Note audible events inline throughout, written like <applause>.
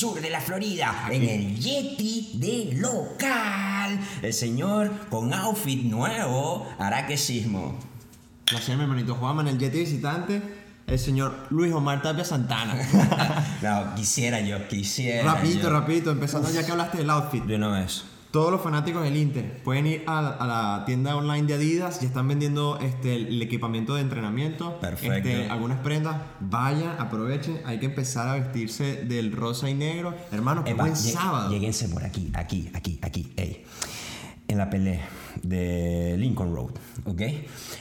sur de la Florida, en el Yeti de local. El señor con outfit nuevo hará que sismo. Gracias, mi hermanito Juan, en el Yeti visitante, el señor Luis Omar Tapia Santana. <laughs> No, quisiera yo, quisiera. rapidito, yo. rapidito, empezando ya que hablaste del outfit. De una vez. Todos los fanáticos del Inter pueden ir a, a la tienda online de Adidas y están vendiendo este, el equipamiento de entrenamiento. Perfecto. Este, algunas prendas. Vayan, aprovechen. Hay que empezar a vestirse del rosa y negro. Hermano, que Epa, buen sábado. Lléguense por aquí, aquí, aquí, aquí, ey. En la pelea de Lincoln Road, ¿ok?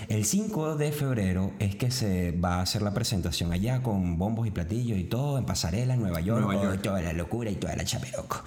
El 5 de febrero es que se va a hacer la presentación allá con bombos y platillos y todo en pasarela en Nueva York, Nueva York. toda la locura y toda la chaperoco.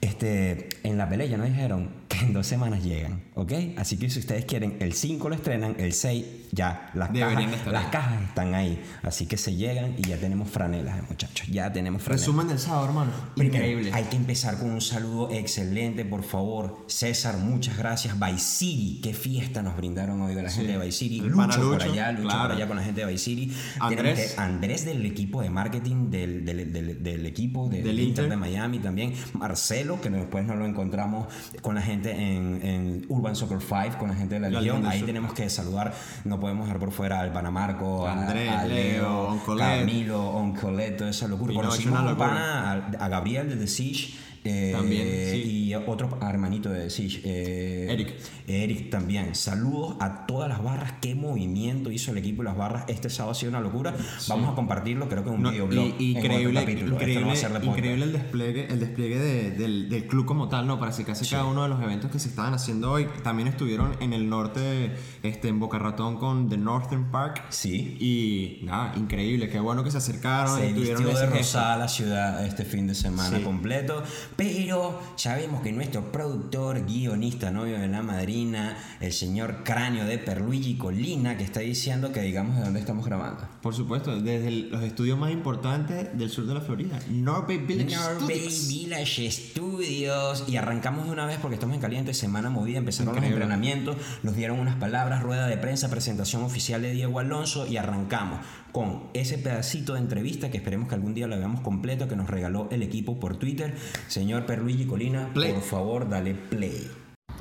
Este, en la pelea ya nos dijeron en dos semanas llegan, ¿ok? Así que si ustedes quieren, el 5 lo estrenan, el 6 ya, las, cajas, las cajas están ahí. Así que se llegan y ya tenemos franelas, eh, muchachos, ya tenemos franelas. Resumen del sábado, hermano. Primero, Increíble. Hay que empezar con un saludo excelente, por favor. César, muchas gracias. City, qué fiesta nos brindaron hoy de la gente de Vice City. Lucho, por allá, Lucho claro. por allá con la gente de Vice City. Andrés. Andrés del equipo de marketing del, del, del- del equipo de- Del del Inter Inter. de Miami también. Marcelo, que después nos lo encontramos con la gente en, en Urban Soccer 5, con la gente de la, La Legión. Ahí tenemos que saludar, no podemos dejar por fuera al Panamarco, a, Andrés, a Leo, Leo, Oncolet. Camilo, Oncolet, toda esa locura. Conocimos a pana, a, a Gabriel de The Siege. Eh, También, sí. Y otro hermanito de Siege. eh, Eric. Eric también. Saludos a todas las barras. Qué movimiento hizo el equipo y las barras. Este sábado ha sido una locura. Vamos a compartirlo, creo que en un No, videoblog. y- en otro increíble, capítulo. Esto no increíble, de increíble el despliegue, el despliegue de- del, del club como tal, ¿no? Para acercarse cada uno de los eventos que se estaban haciendo hoy. También estuvieron en el norte, este, en Boca Ratón con The Northern Park. Sí. Y nada, increíble, qué bueno que se acercaron. Se y tuvieron vistió de rosada la ciudad este fin de semana Sí. completo, pero sabemos que nuestro productor, guionista, novio de la madrina, el señor Cráneo de Perluigi Colina, que está diciendo que digamos de dónde estamos grabando. Por supuesto, desde el- los estudios más importantes del sur de la Florida, Norbay Village Norway Studios. Village Studios y arrancamos de una vez porque estamos en caliente, semana movida, empezaron Increíble. los entrenamientos, nos dieron unas palabras, rueda de prensa, presentación oficial de Diego Alonso y arrancamos con ese pedacito de entrevista que esperemos que algún día lo veamos completo que nos regaló el equipo por Twitter. Señor Perluigi Colina, Play. por favor, dale play.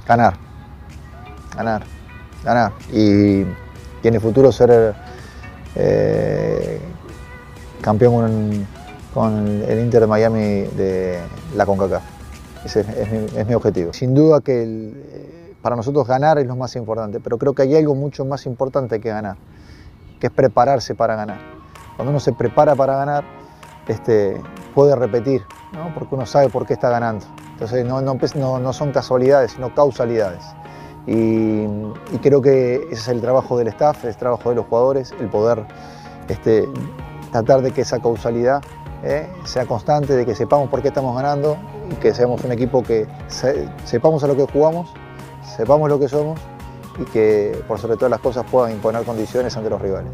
ganar, ganar, ganar. Y, y en el futuro ser eh, campeón con, con el Inter de Miami de la CONCACAF. Ese es, es mi, es mi objetivo. Sin duda que el- eh, para nosotros ganar es lo más importante, pero creo que hay algo mucho más importante que ganar, que es prepararse para ganar. Cuando uno se prepara para ganar, este, puede repetir, ¿no? porque uno sabe por qué está ganando. Entonces no, no, no son casualidades, sino causalidades. Y, y creo que ese es el trabajo del staff, el trabajo de los jugadores, el poder este, tratar de que esa causalidad eh, sea constante, de que sepamos por qué estamos ganando y que seamos un equipo que se- sepamos a lo que jugamos, sepamos lo que somos y que por sobre todas las cosas puedan imponer condiciones ante los rivales.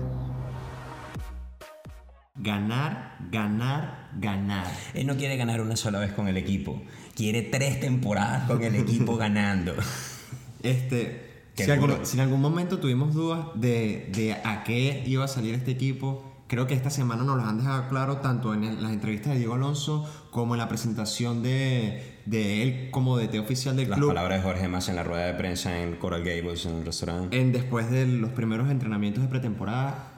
Ganar, ganar, ganar. Él no quiere ganar una sola vez con el equipo, quiere tres temporadas con el equipo <laughs> ganando. Este, si, algún, si en algún momento tuvimos dudas de, de a qué iba a salir este equipo, creo que esta semana nos lo han dejado claro tanto en el- las entrevistas de Diego Alonso como en la presentación de, de él como DT oficial del Las club. palabras de Jorge Más en la rueda de prensa en Coral Gables, en el restaurante. En, después de los primeros entrenamientos de pretemporada,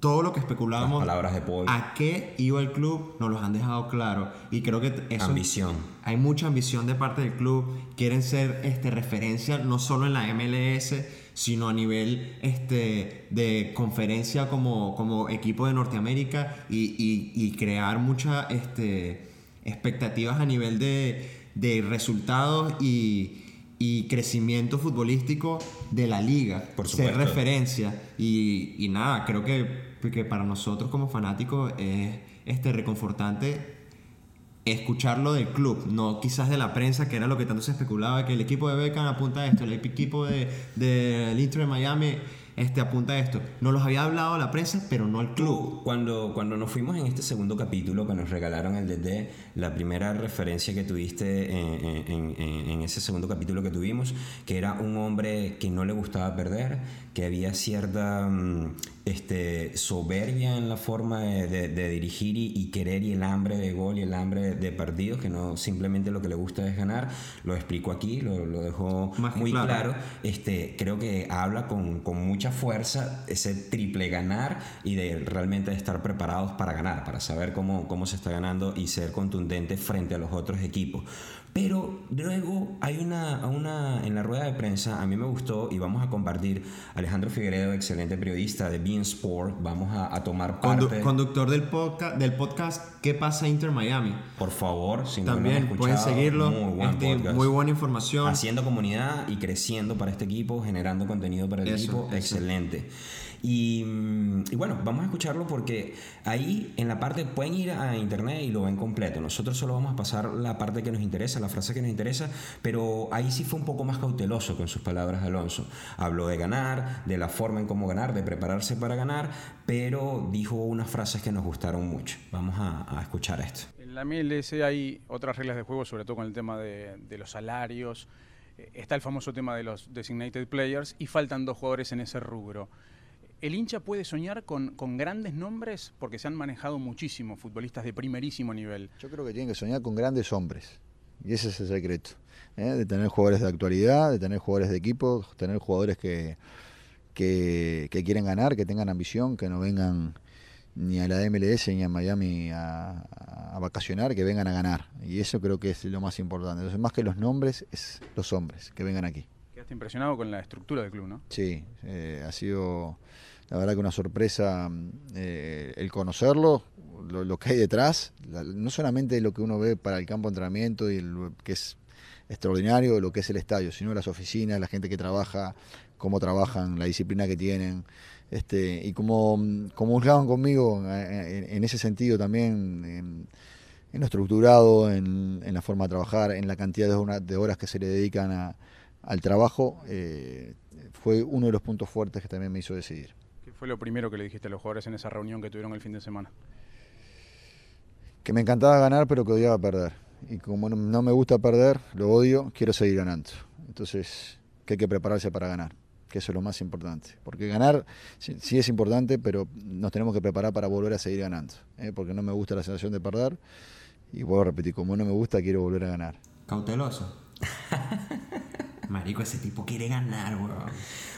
todo lo que Las especulábamos palabras de Paul. a qué iba el club nos los han dejado claro y creo que eso Ambición. hay mucha ambición de parte del club quieren ser este referencia no solo en la MLS sino a nivel este de conferencia como, como equipo de Norteamérica y, y- y crear muchas este, expectativas a nivel de, de resultados y, y crecimiento futbolístico de la liga Por ser referencia. Y, y nada creo que, que para nosotros como fanáticos es este reconfortante escucharlo del club, no quizás de la prensa, que era lo que tanto se especulaba, que el equipo de Beckham apunta a esto, el equipo de, del Inter de Miami este, apunta esto. Nos los había hablado la prensa, pero no el club. Cuando, cuando nos fuimos en este segundo capítulo que nos regalaron el DD, la primera referencia que tuviste en, en- en- en ese segundo capítulo que tuvimos, que era un hombre que no le gustaba perder, que había cierta mm, este, soberbia en la forma de, de- de dirigir y, y querer y el hambre de gol y el hambre de partidos, que no simplemente lo que le gusta es ganar, lo explico aquí, lo, lo dejó Más muy claro. claro este, creo que habla con, con mucha fuerza ese triple ganar y de realmente estar preparados para ganar, para saber cómo, cómo se está ganando y ser contundente frente a los otros equipos. Pero luego hay una, una, en la rueda de prensa, a mí me gustó y vamos a compartir, Alejandro Figueredo, excelente periodista de Bean Sport, vamos a, a tomar Condu- parte. conductor del podcast, del podcast ¿Qué pasa Inter Miami? Por favor, si no También pueden escuchado, seguirlo. Muy, buen este, podcast. muy buena información. Haciendo comunidad y creciendo para este equipo, generando contenido para el Eso, equipo, eso. excelente. Y, mm, y bueno, vamos a escucharlo porque ahí en la parte pueden ir a internet y lo ven completo. Nosotros solo vamos a pasar la parte que nos interesa, la frase que nos interesa, pero ahí sí fue un poco más cauteloso con sus palabras Alonso. Habló de ganar, de la forma en cómo ganar, de prepararse para ganar, pero dijo unas frases que nos gustaron mucho. Vamos a, a escuchar esto. En la MLS hay otras reglas de juego, sobre todo con el tema de, de los salarios. Eh, Está el famoso tema de los designated players y faltan dos jugadores en ese rubro. ¿El hincha puede soñar con, con grandes nombres? Porque se han manejado muchísimo futbolistas de primerísimo nivel. Yo creo que tienen que soñar con grandes hombres. Y ese es el secreto. ¿eh? De tener jugadores de actualidad, de tener jugadores de equipo, tener jugadores que, que, que quieren ganar, que tengan ambición, que no vengan ni a la MLS ni a Miami a, a vacacionar, que vengan a ganar. Y eso creo que es lo más importante. Entonces, más que los nombres, es los hombres que vengan aquí. Quedaste impresionado con la estructura del club, ¿no? Sí, eh, ha sido la verdad que una sorpresa mm, eh, el conocerlo, lo, que hay detrás, no solamente lo que uno ve para el campo de entrenamiento y lo que es extraordinario, lo que es el estadio, sino las oficinas, la gente que trabaja, cómo trabajan, la disciplina que tienen. Este, y como, mm, como juzgaban conmigo eh, en, en ese sentido también, en, lo estructurado, en, la forma de trabajar, en la cantidad de, hora- de horas que se le dedican a- al trabajo, eh, fue uno de los puntos fuertes que también me hizo decidir. ¿Qué fue lo primero que le dijiste a los jugadores en esa reunión que tuvieron el fin de semana? Que me encantaba ganar, pero que odiaba perder. Y como no, no me gusta perder, lo odio, quiero seguir ganando. Entonces, que hay que prepararse para ganar, que eso es lo más importante. Porque ganar sí, sí es importante, pero nos tenemos que preparar para volver a seguir ganando. ¿eh? Porque no me gusta la sensación de perder. Y vuelvo a repetir, como no me gusta, quiero volver a ganar. Cauteloso. <laughs> Marico, ese tipo quiere ganar, weón.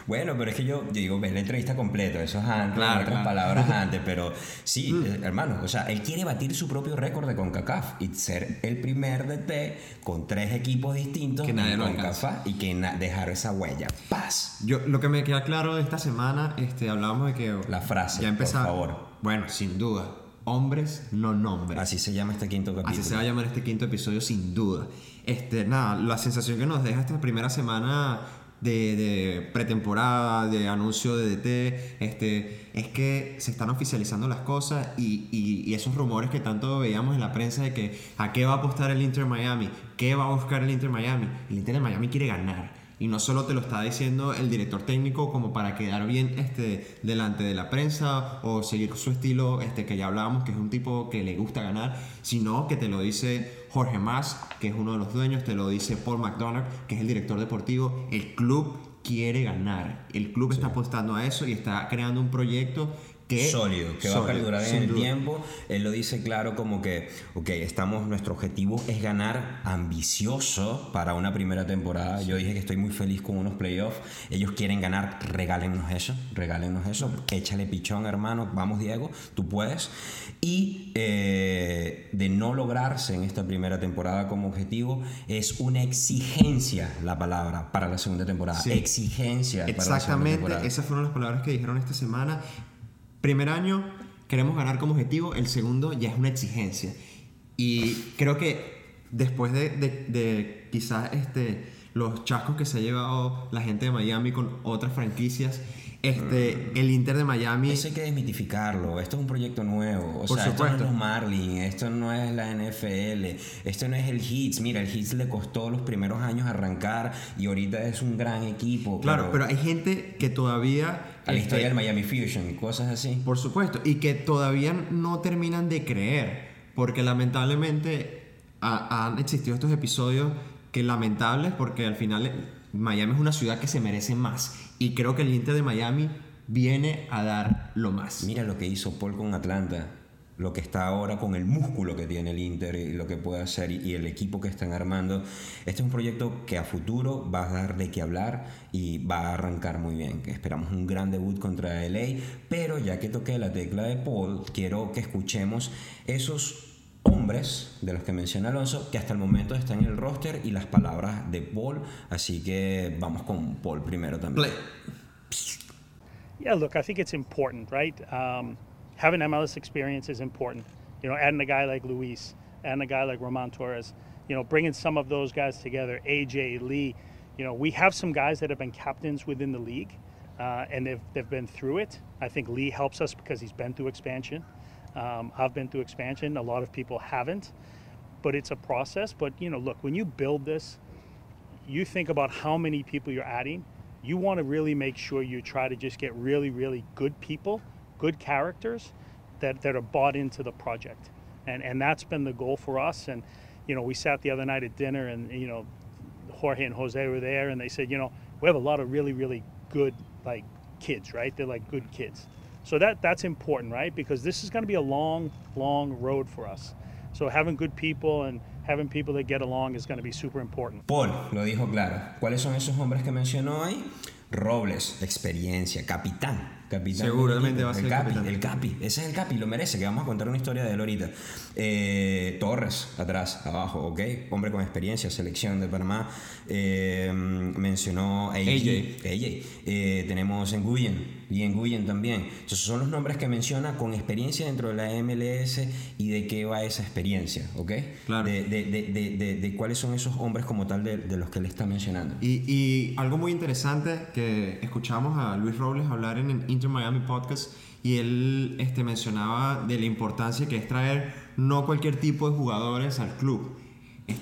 Bueno, pero es que yo, yo digo, ves la entrevista completa, eso es antes, Claro, otras claro. palabras <laughs> antes, pero sí, eh, hermano, o sea, él quiere batir su propio récord de CONCACAF y ser el primer DT con tres equipos distintos Que nadie CONCACAF y que dejar esa huella. ¡Paz! Yo, lo que me queda claro de esta semana, este, hablábamos de que... La frase, ya empezaba, por favor. Bueno, sin duda. Hombres, no nombres. Así se llama este quinto capítulo. Así se va a llamar este quinto episodio sin duda. Este, nada, la sensación que nos deja esta primera semana de, de pretemporada, de anuncio de DT, este, es que se están oficializando las cosas y, y- esos rumores que tanto veíamos en la prensa de que a qué va a apostar el Inter Miami, qué va a buscar el Inter Miami. El Inter de Miami quiere ganar. Y no solo te lo está diciendo el director técnico como para quedar bien este, delante de la prensa o seguir su estilo este, que ya hablábamos, que es un tipo que le gusta ganar, sino que te lo dice Jorge Mas, que es uno de los dueños, te lo dice Paul McDonough, que es el director deportivo. El club quiere ganar. El club está apostando a eso y está creando un proyecto que... sólido, que va a perdurar en el duda. tiempo. Él lo dice claro como que, ok, estamos, nuestro objetivo es ganar ambicioso para una primera temporada. Yo dije que estoy muy feliz con unos playoffs. Ellos quieren ganar, regálennos eso, regálennos eso. Échale pichón, hermano. Vamos, Diego, tú puedes. Y eh, de no lograrse en esta primera temporada como objetivo, es una exigencia la palabra para la segunda temporada. Sí. Exigencia. para la segunda Exactamente, temporada. esas fueron las palabras que dijeron esta semana. Primer año, queremos ganar como objetivo, el segundo ya es una exigencia. Y creo que después de, de- quizás este, los chascos que se ha llevado la gente de Miami con otras franquicias, Este, el Inter de Miami. Eso hay que desmitificarlo. Esto es un proyecto nuevo. O Por sea, esto no es supuesto. los Marlins, esto no es la NFL, esto no es el Hits. Mira, el Hits le costó los primeros años arrancar y ahorita es un gran equipo. Claro, pero hay gente que todavía. A la este, historia del Miami Fusion y cosas así. Por supuesto, y que todavía no terminan de creer, porque lamentablemente ha- han existido estos episodios que lamentables, porque al final eh, Miami es una ciudad que se merece más, y creo que el Inter de Miami viene a dar lo más. Mira lo que hizo Paul con Atlanta, lo que está ahora con el músculo que tiene el Inter y lo que puede hacer y, y el equipo que están armando. Este es un proyecto que a futuro va a dar de qué hablar y va a arrancar muy bien. Esperamos un gran debut contra LA, pero ya que toqué la tecla de Paul, quiero que escuchemos esos hombres de los que menciona Alonso que hasta el momento están en el roster y las palabras de Paul, así que vamos con Paul primero también. Play. Yeah, look, I think it's important, right? Um, having MLS experience is important. You know, adding a guy like Luis, adding a guy like Roman Torres, you know, bringing some of those guys together, AJ, Lee. You know, we have some guys that have been captains within the league, uh, and they've, they've been through it. I think Lee helps us because he's been through expansion. Um, I've been through expansion. A lot of people haven't, but it's a process. But, you know, look, when you build this, you think about how many people you're adding, you want to really make sure you try to just get really, really good people, good characters that, that are bought into the project. And, and that's been the goal for us. And, you know, we sat the other night at dinner and, you know, Jorge and Jose were there and they said, you know, we have a lot of really, really good, like, kids, right? They're like good kids. So that, that's important, right? Because this is going to be a long, long road for us. So having good people and having people that get along is going to be super important. Paul lo dijo claro. ¿Cuáles son esos hombres que mencionó ahí? Robles, experiencia, capitán. capitán Seguramente va a ser el capi, capitán. el capi. Ese es el capi, lo merece, que vamos a contar una historia de él ahorita. Eh, Torres, atrás, abajo, ok. Hombre con experiencia, selección de Panamá. Eh, mencionó a AJ. AJ. AJ. Eh, tenemos Nguyen, y Nguyen también. Entonces son los nombres que menciona con experiencia dentro de la MLS y de qué va esa experiencia, ¿ok? Claro. De, de- de- de- cuáles son esos hombres como tal de, de los que él está mencionando. Y, y algo muy interesante que escuchamos a Luis Robles hablar en el Inter Miami Podcast y él este, mencionaba de la importancia que es traer no cualquier tipo de jugadores al club.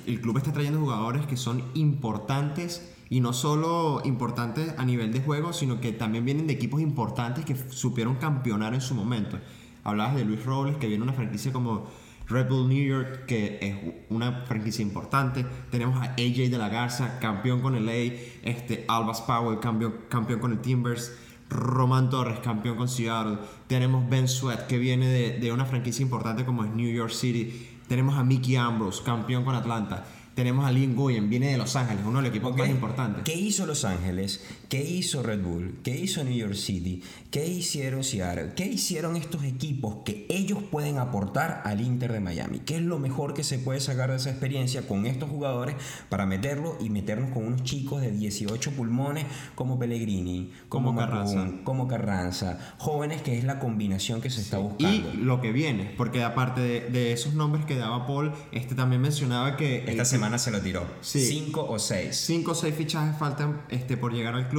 El club está trayendo jugadores que son importantes y no solo importantes a nivel de juego, sino que también vienen de equipos importantes que supieron campeonar en su momento. Hablabas de Luis Robles, que viene una franquicia como Red Bull New York, que es una franquicia importante. Tenemos a AJ de la Garza, campeón con el LA. Este, Albas Powell, campeón, campeón con el Timbers. Roman Torres, campeón con Seattle. Tenemos Ben Sweat, que viene de, de una franquicia importante como es New York City. Tenemos a Mickey Ambrose, campeón con Atlanta. Tenemos a Lynn Nguyen, viene de Los Ángeles, uno de los equipos más importantes. ¿Qué hizo Los Ángeles? ¿Qué hizo Red Bull? ¿Qué hizo New York City? ¿Qué hicieron Seattle? ¿Qué hicieron estos equipos que ellos pueden aportar al Inter de Miami? ¿Qué es lo mejor que se puede sacar de esa experiencia con estos jugadores para meterlo y meternos con unos chicos de 18 pulmones como Pellegrini, como, Como Carranza. como Carranza, jóvenes que es la combinación que se está buscando. Y lo que viene, porque aparte de, de esos nombres que daba Paul, este también mencionaba que Esta el- semana se lo tiró. Sí. Cinco o seis. cinco o seis fichajes faltan este, por llegar al club.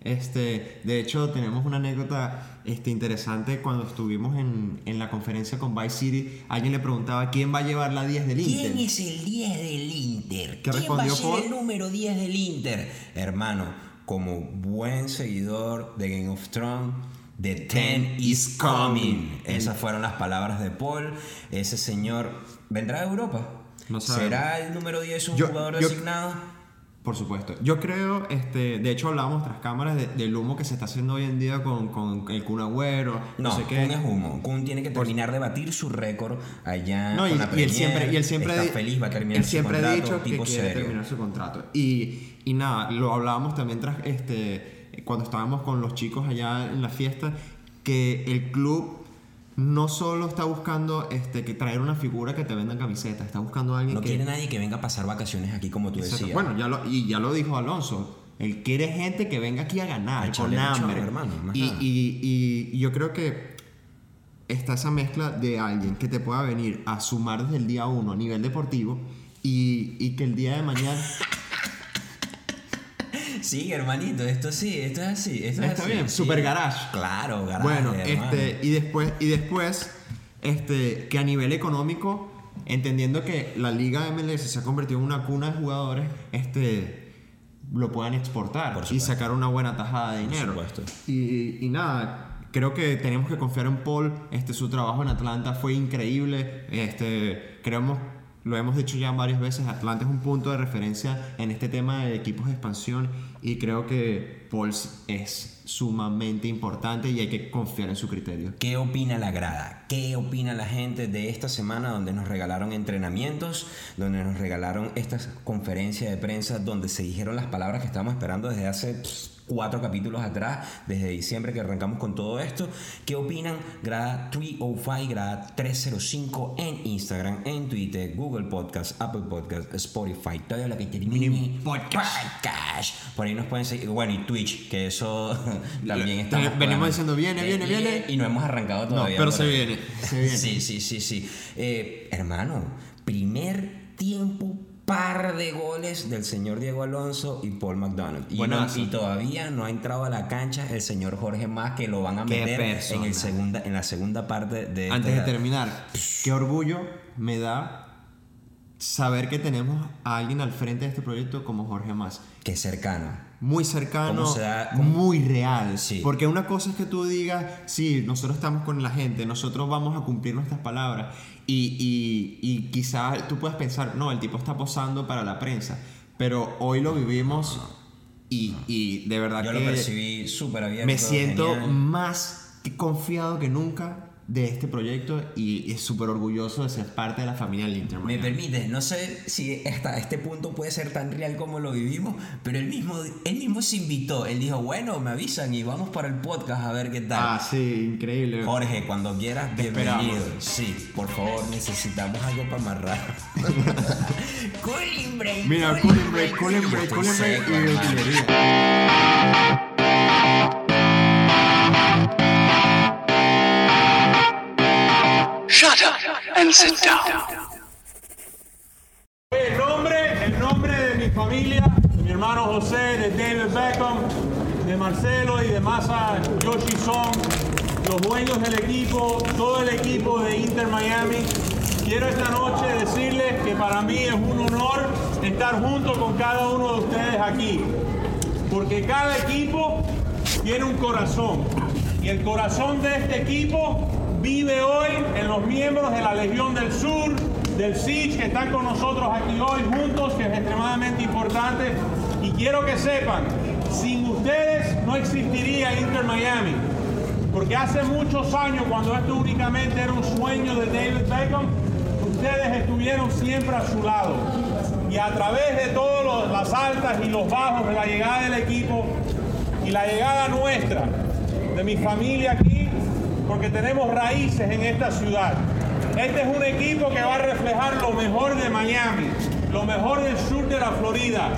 Este, de hecho, tenemos una anécdota este, interesante cuando estuvimos en, en la conferencia con Vice City. Alguien le preguntaba quién va a llevar la 10 del Inter. ¿Quién es el 10 del Inter? ¿Qué ¿Quién va a respondió ser el número 10 del Inter? Hermano, como buen seguidor de Game of Thrones, The Ten is coming. Esas fueron las palabras de Paul. Ese señor vendrá de Europa. No. ¿Será el número 10 un Yo- jugador yo- designado? Por supuesto. Yo creo, este, de hecho hablábamos tras cámaras de- del humo que se está haciendo hoy en día con, con el Kun Agüero, no, No, sé Kun qué. es humo. Kun tiene que terminar de batir su récord allá No, y, con la y él Premier. siempre, y él siempre, está feliz, va a terminar él su siempre ha contrato, que quiere serio. terminar su contrato. Y, y nada, lo hablábamos también tras, este, cuando estábamos con los chicos allá en la fiesta, que el club no solo está buscando este, que traer una figura que te venda camisetas, está buscando a alguien No que... quiere nadie que venga a pasar vacaciones aquí como tú Exacto. decías. Bueno, ya lo, y ya lo dijo Alonso. Él quiere gente que venga aquí a ganar, A con hambre. hermano, y, y- y yo creo que está esa mezcla de alguien que te pueda venir a sumar desde el día uno a nivel deportivo y, y que el día de mañana... <laughs> Sí, hermanito, esto sí, esto es así. Esto es Está así, bien, sí. Super Garage. Claro, garage. Bueno, hermano. este, y después, y después, este, que a nivel económico, entendiendo que la liga MLS se ha convertido en una cuna de jugadores, este, lo puedan exportar Por y sacar una buena tajada de dinero. supuesto. Y, y nada, creo que tenemos que confiar en Paul. Este, su trabajo en Atlanta fue increíble. Este, creemos, lo hemos dicho ya varias veces, Atlanta es un punto de referencia en este tema de equipos de expansión y creo que Paul es sumamente importante y hay que confiar en su criterio. ¿Qué opina la grada? ¿Qué opina la gente de esta semana donde nos regalaron entrenamientos, donde nos regalaron estas conferencias de prensa, donde se dijeron las palabras que estábamos esperando desde hace pss, cuatro capítulos atrás, desde diciembre que arrancamos con todo esto? ¿Qué opinan? Grada 305, grada 305 en Instagram, en Twitter, Google Podcast, Apple Podcast, Spotify, todo lo que termine podcast. podcast. Por ahí nos pueden seguir, bueno, y Twitch, que eso <laughs> también está. Venimos diciendo, viene, viene, viene. Y no hemos arrancado No, todavía. pero se viene, se viene. Sí, sí, sí, sí. Eh, hermano, primer tiempo, par de goles del señor Diego Alonso y Paul McDonald. Y, no- y todavía no ha entrado a la cancha el señor Jorge Más, que lo van a meter en, el segunda, en la segunda parte de Antes de terminar, qué orgullo me da saber que tenemos a alguien al frente de este proyecto como Jorge Más. Que es cercano. muy cercano, muy real. Sí. Porque una cosa es que tú digas, sí, nosotros estamos con la gente, nosotros vamos a cumplir nuestras palabras. Y, y, y quizás tú puedas pensar, no, el tipo está posando para la prensa. Pero hoy lo vivimos y, y de verdad Yo que lo percibí súper abierto. me siento genial. más confiado que nunca de este proyecto y, y súper orgulloso de ser parte de la familia del Inter. Me permite, no sé si hasta este punto puede ser tan real como lo vivimos, pero él mismo, él mismo se invitó. Él dijo, bueno, me avisan y vamos para el podcast a ver qué tal. Ah, sí, increíble. Jorge, cuando quieras, Te bienvenido. esperamos. Sí, por favor, necesitamos algo para amarrar. <laughs> cooling break. Mira, cooling break, cooling break, cooling break y utilería. And. El nombre, el nombre de mi familia, de mi hermano José, de David Beckham, de Marcelo y de Masa Yoshi Song, los dueños del equipo, todo el equipo de Inter Miami. Quiero esta noche decirles que para mí es un honor estar junto con cada uno de ustedes aquí, porque cada equipo tiene un corazón y el corazón de este equipo vive hoy en los miembros de la Legión del Sur, del SIG, que están con nosotros aquí hoy juntos, que es extremadamente importante. Y quiero que sepan, sin ustedes no existiría Inter Miami. Porque hace muchos años, cuando esto únicamente era un sueño de David Beckham, ustedes estuvieron siempre a su lado. Y a través de todas las altas y los bajos de la llegada del equipo y la llegada nuestra, de mi familia aquí, porque tenemos raíces en esta ciudad. Este es un equipo que va a reflejar lo mejor de Miami, lo mejor del sur de la Florida,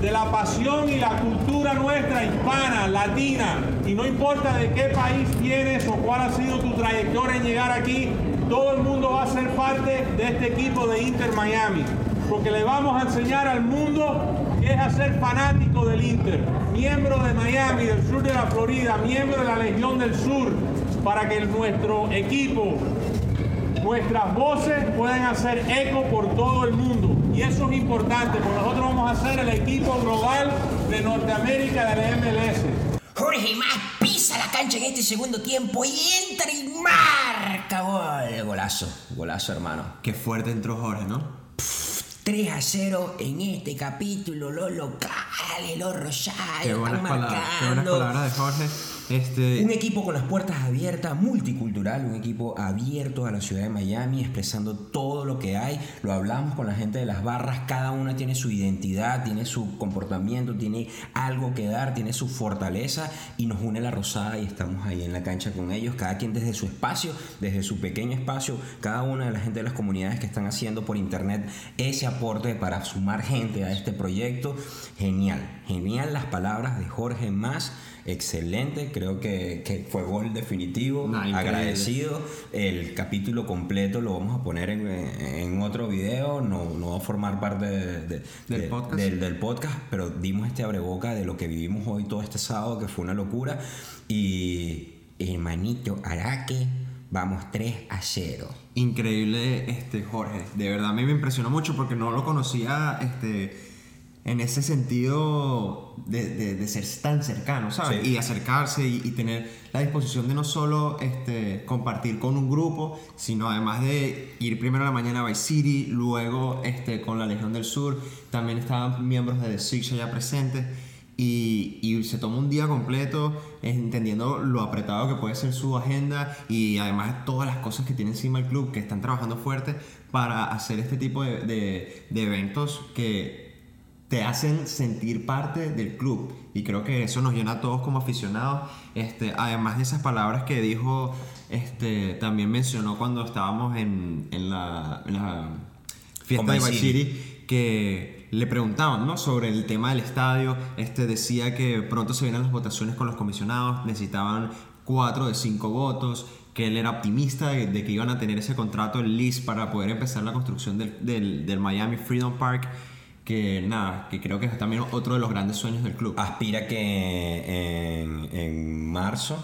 de la pasión y la cultura nuestra hispana, latina, y no importa de qué país tienes o cuál ha sido tu trayectoria en llegar aquí, todo el mundo va a ser parte de este equipo de Inter Miami, porque le vamos a enseñar al mundo qué es hacer fanático del Inter, miembro de Miami, del sur de la Florida, miembro de la Legión del Sur, para que nuestro equipo nuestras voces pueden hacer eco por todo el mundo. Y eso es importante, porque nosotros vamos a ser el equipo global de Norteamérica de la MLS. Jorge Más pisa la cancha en este segundo tiempo y entra y marca gol. Golazo, golazo hermano. Qué fuerte entró Jorge, ¿no? 3 a 0 en este capítulo, los locales, los rosarios Qué buenas están palabras, qué buenas palabras de Jorge. Este, Un equipo con las puertas abiertas, multicultural, un equipo abierto a la ciudad de Miami, expresando todo lo que hay. Lo hablamos con la gente de las barras, cada una tiene su identidad, tiene su comportamiento, tiene algo que dar, tiene su fortaleza y nos une la rosada y estamos ahí en la cancha con ellos, cada quien desde su espacio, desde su pequeño espacio, cada una de la gente de las comunidades que están haciendo por internet ese aporte para sumar gente a este proyecto. Genial, genial las palabras de Jorge Más. Excelente creo que, que fue gol definitivo, Nah, agradecido. El capítulo completo lo vamos a poner en, en otro video, no, no va a formar parte de- de- Del de- podcast. del, del podcast, pero dimos este abreboca de lo que vivimos hoy todo este sábado, que fue una locura. Y hermanito Araque, vamos 3 a 0. Increíble, este, Jorge. De verdad, a mí me impresionó mucho porque no lo conocía, este, en ese sentido de, de- de ser tan cercano, ¿sabes? Sí. Y acercarse y, y tener la disposición de no solo este, compartir con un grupo, sino además de ir primero a la mañana a Vice City, luego este, con la Legión del Sur, también estaban miembros de The Six allá presentes. Y, y se toma un día completo entendiendo lo apretado que puede ser su agenda y además todas las cosas que tiene encima el club que están trabajando fuerte para hacer este tipo de, de- de eventos que te hacen sentir parte del club y creo que eso nos llena a todos como aficionados este, además de esas palabras que dijo este, también mencionó cuando estábamos en, en la, en la fiesta Con de City. Que le preguntaban ¿no? sobre el tema del estadio. Este decía que pronto se vienen las votaciones con los comisionados, necesitaban cuatro de cinco votos, que él era optimista de, de que iban a tener ese contrato en list para poder empezar la construcción del, del- del Miami Freedom Park. Que nada, que creo que es también otro de los grandes sueños del club. Aspira que en, en marzo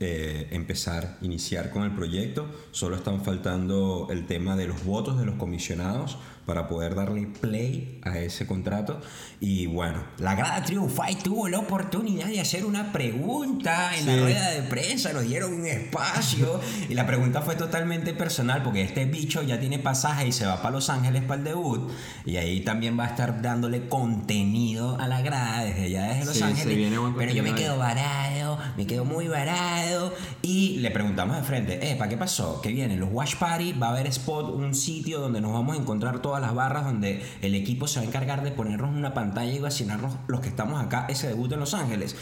eh, empezar, iniciar con el proyecto. Solo están faltando el tema de los votos de los comisionados para poder darle play a ese contrato. Y bueno, la grada Triunfai tuvo la oportunidad de hacer una pregunta en la Sí. rueda de prensa, nos dieron un espacio <laughs> y la pregunta fue totalmente personal porque este bicho ya tiene pasaje y se va para Los Ángeles para el debut y ahí también va a estar dándole contenido a la grada desde allá desde Los Sí, Ángeles. Pero yo me quedo varado, me quedo muy varado y le preguntamos de frente, eh, ¿para qué pasó? ¿Qué viene? Los Watch Party, va a haber spot, un sitio donde nos vamos a encontrar todas las barras donde el equipo se va a encargar de ponernos una pantalla y vacinarnos los que estamos acá ese debut en Los Ángeles.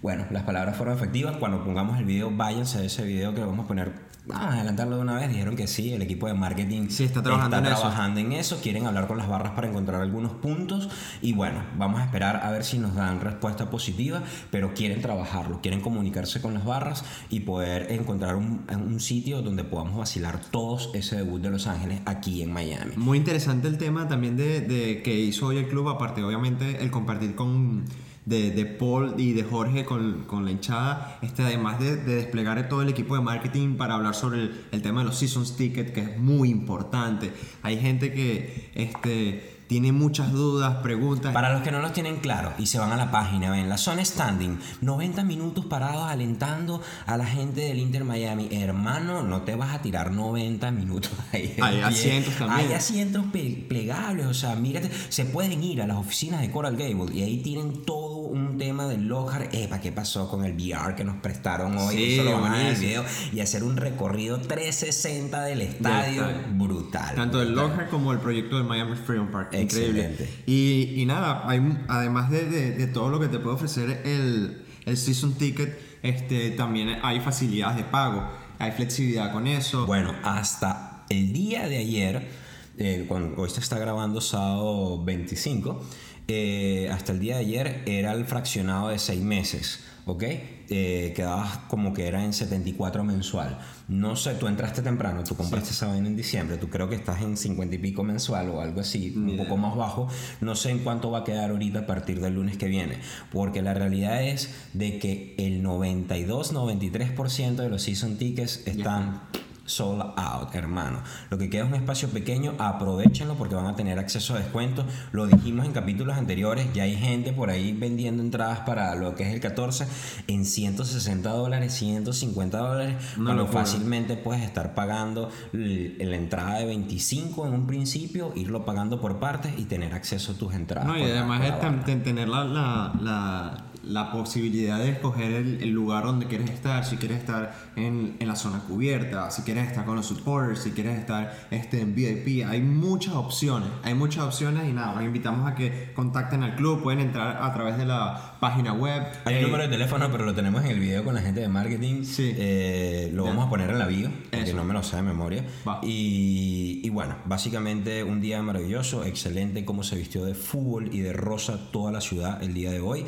Bueno, las palabras fueron efectivas. Cuando pongamos el video, váyanse a ese video que vamos a poner. Vamos a adelantarlo de una vez. Dijeron que sí, el equipo de marketing Sí, está trabajando en eso. trabajando en eso. Quieren hablar con las barras para encontrar algunos puntos. Y bueno, vamos a esperar a ver si nos dan respuesta positiva. Pero quieren trabajarlo, quieren comunicarse con las barras y poder encontrar un, un sitio donde podamos vacilar todos ese debut de Los Ángeles aquí en Miami. Muy interesante el tema también de, de que hizo hoy el club, aparte obviamente el compartir con de, de Paul y de Jorge con, con la hinchada, este, además de, de desplegar todo el equipo de marketing para hablar sobre el, tema de los seasons ticket, que es muy importante. Hay gente que este, tiene muchas dudas, preguntas. Para los que no los tienen claro y se van a la página, ven la zona standing, 90 minutos parados alentando a la gente del Inter Miami. Hermano, no te vas a tirar 90 minutos <laughs> ahí. Hay asientos también. Hay asientos plegables, o sea, mírate, se pueden ir a las oficinas de Coral Gable y ahí tienen todo un tema del locker. Epa, ¿qué pasó con el VR que nos prestaron hoy? Sí, Eso lo van a video y hacer un recorrido 360 del estadio. estadio. Brutal. Tanto el. Locker como el proyecto del Miami Freedom Park. Increíble. Y, y nada, hay, además de, de- de todo lo que te puede ofrecer el, el Season Ticket, este, también hay facilidades de pago. Hay flexibilidad con eso. Bueno, hasta el día de ayer, eh, cuando hoy se está grabando sábado 25, eh, hasta el día de ayer era el fraccionado de seis meses, ¿ok? Eh, quedabas como que era en 74 mensual. No sé, tú entraste temprano, tú compraste esa vaina en diciembre, tú creo que estás en 50 y pico mensual o algo así, un poco más bajo. No sé en cuánto va a quedar ahorita a partir del lunes que viene, porque la realidad es de que el 92-93% de los season tickets están sold out, hermano. Lo que queda es un espacio pequeño, aprovechenlo porque van a tener acceso a descuentos. Lo dijimos en capítulos anteriores, ya hay gente por ahí vendiendo entradas para lo que es el 14 en 160 dólares, 150 dólares, Una cuando fácilmente puedes estar pagando la entrada de 25 en un principio, irlo pagando por partes y tener acceso a tus entradas. No, y la- además es tener la, la, la, la posibilidad de escoger el, el lugar donde quieres estar, si quieres estar en, en la zona cubierta, si quieres estar con los supporters, si quieres estar este, en VIP, hay muchas opciones, hay muchas opciones y nada, los invitamos a que contacten al club, pueden entrar a través de la página web. Hay un Eh, número de teléfono, pero lo tenemos en el video con la gente de marketing. Sí. Eh, lo vamos a poner en la bio, Eso. no me lo sé de memoria. Y, y bueno, básicamente un día maravilloso, excelente cómo se vistió de fútbol y de rosa toda la ciudad el día de hoy.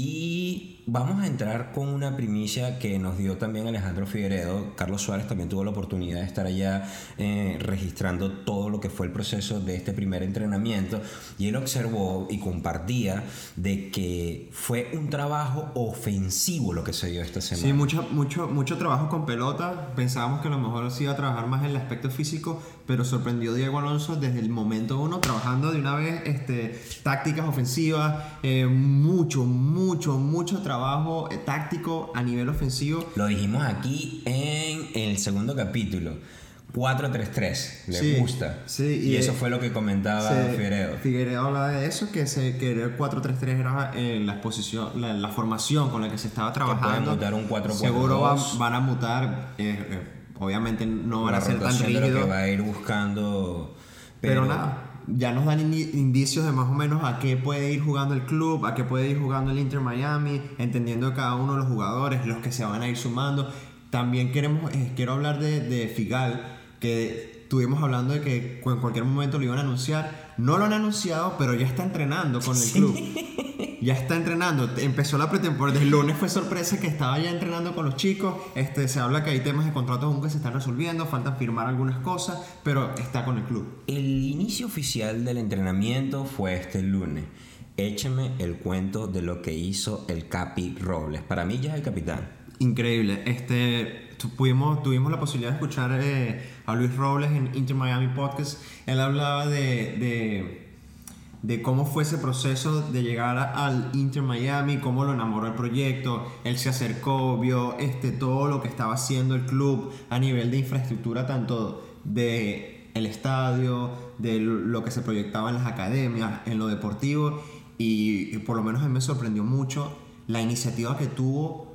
Y vamos a entrar con una primicia que nos dio también Alejandro Figueredo. Carlos Suárez también tuvo la oportunidad de estar allá eh, registrando todo lo que fue el proceso de este primer entrenamiento y él observó y compartía de que fue un trabajo ofensivo lo que se dio esta semana. Sí, mucho, mucho, mucho trabajo con pelota. Pensábamos que a lo mejor se iba a trabajar más en el aspecto físico, pero sorprendió Diego Alonso desde el momento uno, trabajando de una vez este, tácticas ofensivas, eh, mucho, mucho, mucho trabajo eh, táctico a nivel ofensivo. Lo dijimos aquí en el segundo capítulo. 4-3-3, le Sí, gusta. sí, y, y, eso eh, fue lo que comentaba Se- Figueredo. Figueredo hablaba de eso, que, se, que el 4-3-3 era eh, la, exposición, la, la formación con la que se estaba trabajando. mutar un 4-4-2. Seguro va- van a mutar, eh, eh, obviamente no van la a ser tan lo que rígidos. va a ir buscando. Pero, nada, ya nos dan indi- indicios de más o menos a qué puede ir jugando el club, a qué puede ir jugando el Inter Miami, entendiendo cada uno de los jugadores, los que se van a ir sumando. También queremos, eh, quiero hablar de, de Figal, que estuvimos hablando de que en cualquier momento lo iban a anunciar. No lo han anunciado, pero ya está entrenando con el club. <laughs> Ya está entrenando. Empezó la pretemporada. El lunes fue sorpresa que estaba ya entrenando con los chicos. Este, se habla que hay temas de contratos aún que se están resolviendo. Faltan firmar algunas cosas, pero está con el club. El inicio oficial del entrenamiento fue este lunes. Écheme el cuento de lo que hizo el Capi Robles. Para mí ya es el capitán. Increíble. Este, tu- pudimos, tuvimos la posibilidad de escuchar eh, a Luis Robles en Inter Miami Podcast. Él hablaba de, de, de cómo fue ese proceso de llegar al Inter Miami, cómo lo enamoró el proyecto. Él se acercó, vio este, todo lo que estaba haciendo el club a nivel de infraestructura, tanto de el estadio, de lo que se proyectaba en las academias, en lo deportivo. Y, y por lo menos a mí me sorprendió mucho la iniciativa que tuvo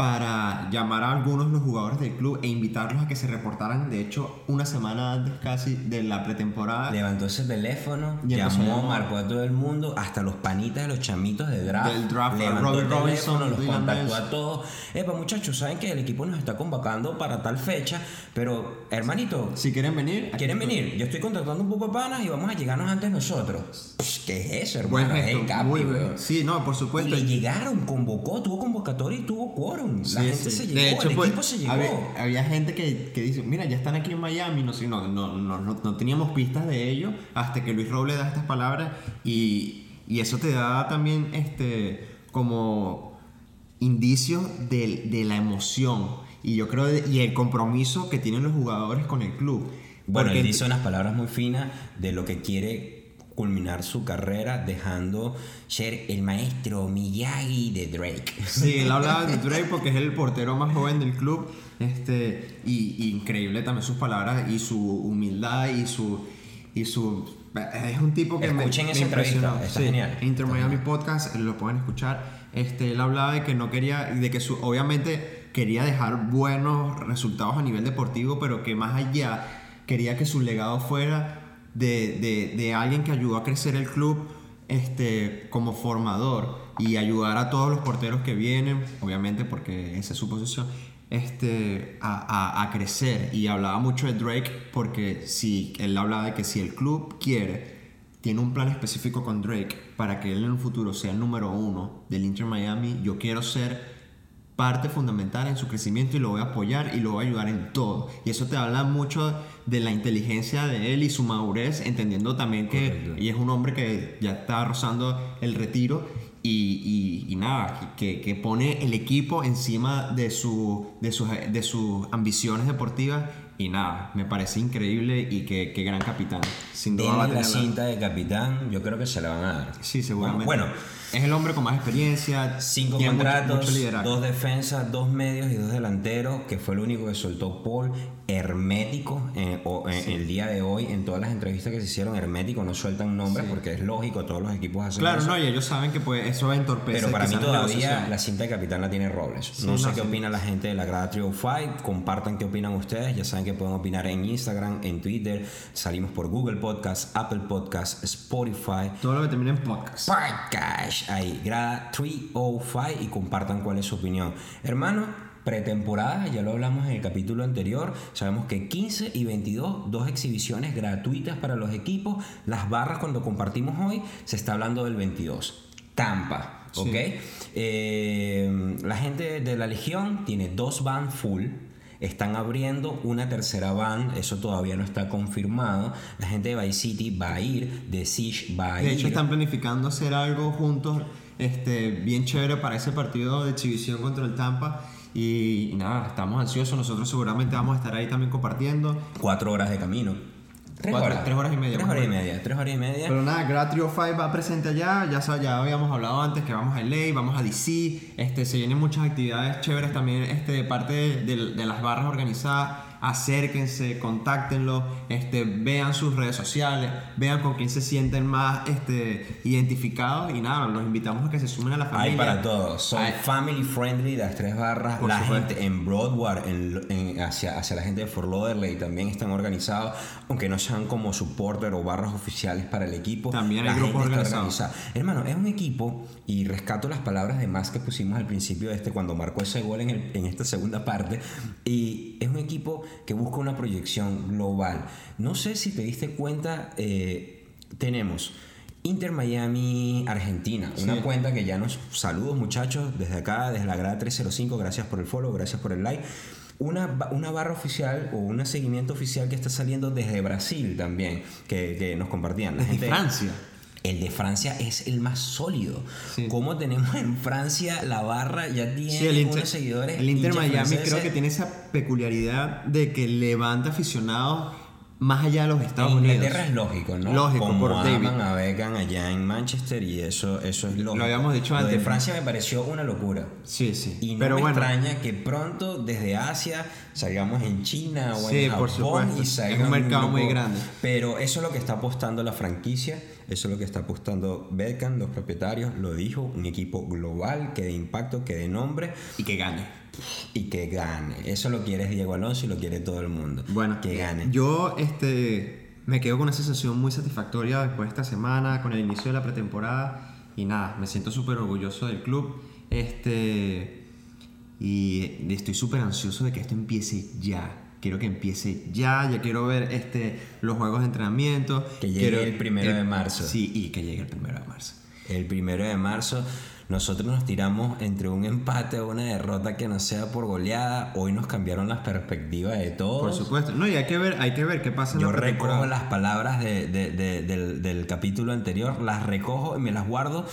para llamar a algunos de los jugadores del club e invitarlos a que se reportaran, de hecho, una semana antes casi de la pretemporada. Levantó ese teléfono, Y llamó, marcó a todo el mundo, hasta los panitas de los chamitos de draft. Del draft, levantó Robert el teléfono, Robinson, los contactó a todos. Epa, muchachos, saben que el equipo nos está convocando para tal fecha, pero hermanito, Si quieren venir, ¿quieren venir? Yo estoy contratando un poco de panas y vamos a llegarnos antes nosotros. Psh, ¿Qué es eso, Buen hermano? Es el Capi, muy. Sí, no, por Y supuesto. le llegaron, convocó, tuvo convocatoria y tuvo quórum. La Sí, gente sí. se De hecho, el pues, equipo se llegó. Había, había gente que, que dice, mira, ya están aquí en Miami, no, no, no, no, no, no teníamos pistas de ello hasta que Luis Robles da estas palabras y, y eso te da también este, como indicios de, de la emoción y yo creo y el compromiso que tienen los jugadores con el club. Bueno, Porque- él dice unas palabras muy finas de lo que quiere culminar su carrera dejando ser el maestro Miyagi de Drake. Sí, él <laughs> hablaba de Drake porque es el portero más joven del club. Este, y, y increíble también sus palabras y su humildad y su. Y su es un tipo que me, Escuchen me esa entrevista, impresionó. está genial. Inter Miami. Podcast, lo pueden escuchar. Este, él hablaba de que no quería, de que su, obviamente quería dejar buenos resultados a nivel deportivo, pero que más allá quería que su legado fuera de, de, de alguien que ayudó a crecer el club este, como formador y ayudar a todos los porteros que vienen, obviamente porque esa es su posición, este, a, a- a crecer. Y hablaba mucho de Drake porque si él hablaba de que si el club quiere, tiene un plan específico con Drake para que él en el futuro sea el número uno del Inter Miami, yo quiero ser parte fundamental en su crecimiento y lo voy a apoyar y lo voy a ayudar en todo. Y eso te habla mucho de la inteligencia de él y su madurez, entendiendo también que Correcto. y es un hombre que ya está rozando el retiro y, y- y nada, que, que pone el equipo encima de, su, de, sus, de sus ambiciones deportivas y nada, me parece increíble y que gran capitán. Sin duda la cinta de capitán, yo creo que se la van a dar. Sí, seguramente. Bueno, es el hombre con más experiencia, cinco mucho- contratos, mucho dos defensas, dos medios y dos delanteros, que fue el único que soltó Paul, hermético, eh, o, eh, el día de hoy, en todas las entrevistas que se hicieron, hermético, no sueltan nombres porque es lógico, todos los equipos hacen Claro, eso. no, y ellos saben que pues, eso entorpece. Pero para mí todavía la cinta de capitán la tiene Robles. Sí, no sé no, qué opina la gente de la grada Trio Fight. Compartan qué opinan ustedes. Ya saben que pueden opinar en Instagram, en Twitter. Salimos por Google Podcast, Apple Podcast, Spotify. Todo lo que termina en podcast. Podcast. Ahí, grada 305 y compartan cuál es su opinión. Hermano, pretemporada, ya lo hablamos en el capítulo anterior. Sabemos que 15 y 22, dos exhibiciones gratuitas para los equipos. Las barras cuando compartimos hoy, se está hablando del 22. Tampa. ¿ok? Eh, la gente de la Legión tiene dos van full. Están abriendo una tercera van, eso todavía no está confirmado. La gente de Vice City va a ir, de Siege va a De ir. hecho, están planificando hacer algo juntos, este, bien chévere para ese partido de exhibición contra el Tampa. Y, y nada, estamos ansiosos. Nosotros seguramente vamos a estar ahí también compartiendo. Cuatro horas de camino. Tres Cuatro- horas. tres horas y media, Tres horas y media. Tres horas y media. Pero nada, Grad Trio 5 va presente allá. Ya, ya habíamos hablado antes que vamos a LA, vamos a DC. Este, se vienen muchas actividades chéveres también este, de parte de, de- de las barras organizadas. Acérquense, contáctenlo, este, vean sus redes sociales, vean con quién se sienten más este, identificados. Y nada, los invitamos a que se sumen a la familia. Hay para todos. Son Hay- family friendly las tres barras. Por la supuesto. gente en Broadway, en, en- hacia, hacia la gente de Fort Lauderdale también están organizados, aunque no sean como supporter o barras oficiales para el equipo. También hay grupos organizados. Hermano, es un equipo y rescato las palabras de más que pusimos al principio de este cuando marcó ese gol en, el- en esta segunda parte. Y es un equipo que busca una proyección global. No sé si te diste cuenta, eh, tenemos Inter Miami Argentina, una Sí. cuenta que ya nos saludos muchachos desde acá, desde la grada 305, gracias por el follow, gracias por el like. Una, una barra oficial o un seguimiento oficial que está saliendo desde Brasil también, que, que nos compartían. La Desde gente- Francia. El de Francia es el más sólido. Sí. Como tenemos en Francia la barra ya tiene Sí, el Inter, unos seguidores. el Inter Miami creo que tiene esa peculiaridad de que levanta aficionados más allá de los Estados en Unidos. Inglaterra es lógico, ¿no? Lógico, Como por David. aman a Beckham allá en Manchester y eso, eso es lógico. habíamos dicho Lo de antes. Francia me pareció una locura. Sí, sí. Y no Pero me bueno, extraña que pronto desde Asia salgamos en China o Sí, en por Japón supuesto. y Es salgan un mercado grupo- muy grande. Pero eso es lo que está apostando la franquicia, eso es lo que está apostando Beckham, los propietarios, lo dijo, un equipo global que de impacto, que de nombre y que gane. Y que gane. Eso lo quiere Diego Alonso y lo quiere todo el mundo. Bueno, que gane. Yo este, me quedo con una sensación muy satisfactoria después de esta semana, con el inicio de la pretemporada. Y nada, me siento súper orgulloso del club. Este, y estoy súper ansioso de que esto empiece ya. Quiero que empiece ya, ya quiero ver este, los juegos de entrenamiento. Que llegue Quiero- el primero de marzo. Sí, y que llegue el primero de marzo. El primero de marzo nosotros nos tiramos entre un empate o una derrota que no sea por goleada. Hoy nos cambiaron las perspectivas de todos. Por supuesto. No, y hay que ver, hay que ver qué pasa en Yo la recojo las palabras de- de- de- del, del capítulo anterior, las recojo y me las guardo.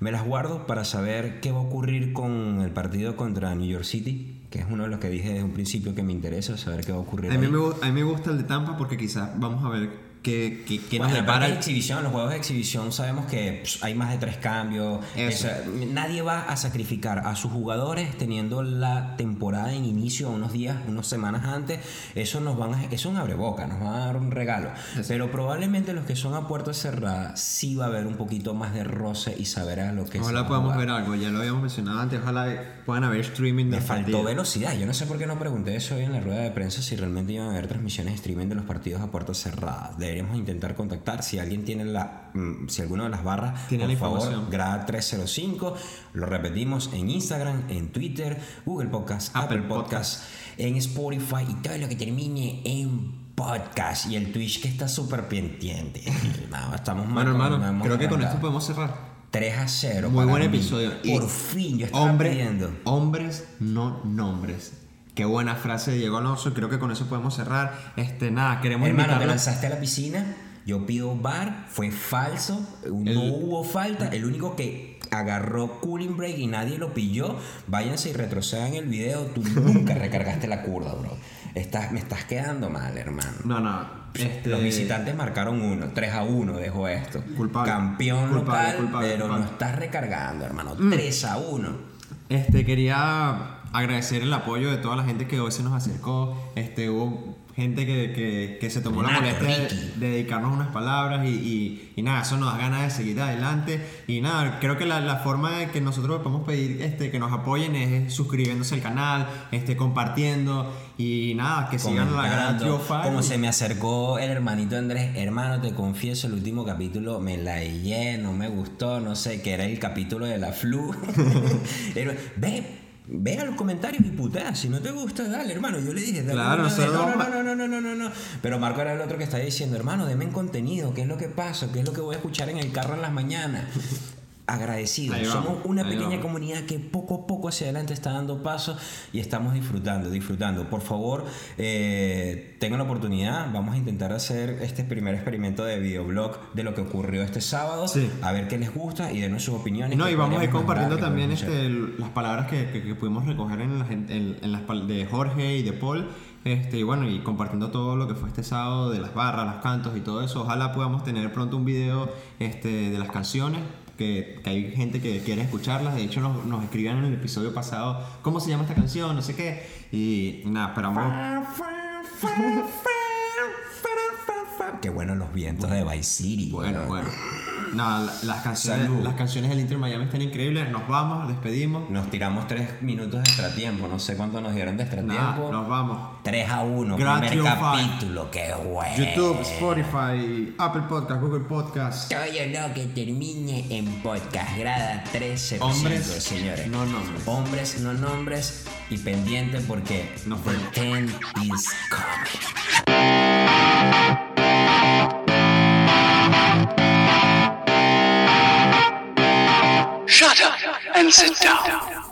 Me las guardo para saber qué va a ocurrir con el partido contra New York City, que es uno de los que dije desde un principio que me interesa, saber qué va a ocurrir. A mí, me, a mí me gusta el de Tampa porque quizás vamos a ver qué, qué, qué Bueno, nos depara de el exhibición, los juegos de exhibición sabemos que pss, hay más de tres cambios. Eso. Eso, nadie va a sacrificar a sus jugadores teniendo la temporada en inicio unos días, unas semanas antes. Eso nos van a, eso es un abreboca, nos van a dar un regalo. Pero probablemente los que son a puerta cerrada sí va a haber un poquito más de roce y saber a lo que va Ojalá podamos ver algo, ya lo habíamos mencionado antes, ojalá puedan haber streaming Me del faltó partido. velocidad. Yo no sé por qué no pregunté eso hoy en la rueda de prensa si realmente iban a haber transmisiones de streaming de los partidos a puertas cerradas. Deberíamos intentar contactar si alguien tiene la, mm, si alguna de las barras, Tiene por la favor, grada 305. Lo repetimos en Instagram, en Twitter, Google Podcast, Apple, Apple Podcast, en Spotify y todo lo que termine en podcast y el Twitch que está súper pendiente. <laughs> No, estamos mal. Bueno, hermano, creo que con esto podemos cerrar. 3 a 0. Muy buen mí. episodio. Y Por fin, yo estaba hombre- pidiendo. Hombres, no nombres. Qué buena frase de Diego Alonso, creo que con eso podemos cerrar. Este, nada, queremos Hermano, te invitarlos- lanzaste a la piscina, yo pido bar, fue falso, no El- hubo falta, el único que agarró cooling break y nadie lo pilló, váyanse y retrocedan el video, tú nunca <laughs> recargaste la curva, bro. Estás, me estás quedando mal, hermano. No, no. Este, Los visitantes marcaron uno, 3 a 1 dejó esto. Culpable. Campeón Culpable, local, culpable, pero culpable. Mm. no estás recargando, hermano. 3 a 1. Este, quería agradecer el apoyo de toda la gente que hoy se nos acercó. Este, hubo gente que, que- que se tomó la Renato, molestia de, de dedicarnos unas palabras y, y- y nada, eso nos da ganas de seguir adelante. Y nada, creo que la, la forma de que nosotros podemos pedir este, que nos apoyen es suscribiéndose al canal, este, compartiendo y nada, que sigan la gran Five. Como se me acercó el hermanito Andrés, hermano, te confieso, el último capítulo me la hallé, no me gustó, no sé, que era el capítulo de la flu. <laughs> Pero, ve, ve a los comentarios y putea, si no te gusta, dale, hermano. Yo le dije, dale Claro, nosotros no, no, no, no, no, no, no, no. Pero Marco era el otro que estaba diciendo, hermano, denme contenido, ¿qué es lo que pasa? ¿Qué es lo que voy a escuchar en el carro en las mañanas? Agradecidos. Somos una pequeña comunidad que poco a poco hacia adelante está dando pasos y estamos disfrutando, disfrutando. Por favor, eh, tengan la oportunidad, vamos a intentar hacer este primer experimento de videoblog de lo que ocurrió este sábado, Sí. a ver qué les gusta y denos sus opiniones. No, y vamos a ir compartiendo qué también este, las palabras que, que- que pudimos recoger en las, en, en las de Jorge y de Paul. Este, y bueno, y compartiendo todo lo que fue este sábado de las barras, los cantos y todo eso. Ojalá podamos tener pronto un video este, de las canciones. Que, que hay gente que quiere escucharlas. De hecho, nos, nos escribían en el episodio pasado cómo se llama esta canción, no sé qué. Y nada, esperamos. Qué bueno los vientos de Vice City. Bueno, bueno. La- las canciones, Salud. las canciones del Inter Miami están increíbles. Nos vamos, despedimos. Nos tiramos tres minutos de extratiempo. No sé cuánto nos dieron de Nada, extratiempo. nos vamos. 3 a 1, Gran primer capítulo. Qué bueno. YouTube, Spotify, Apple Podcast, Google Podcast. Todo lo que termine en podcast grada 13%, Hombres, señores. no nombres. Hombres, no nombres. Y pendiente porque Nos the vemos. 10 is coming. And sit down.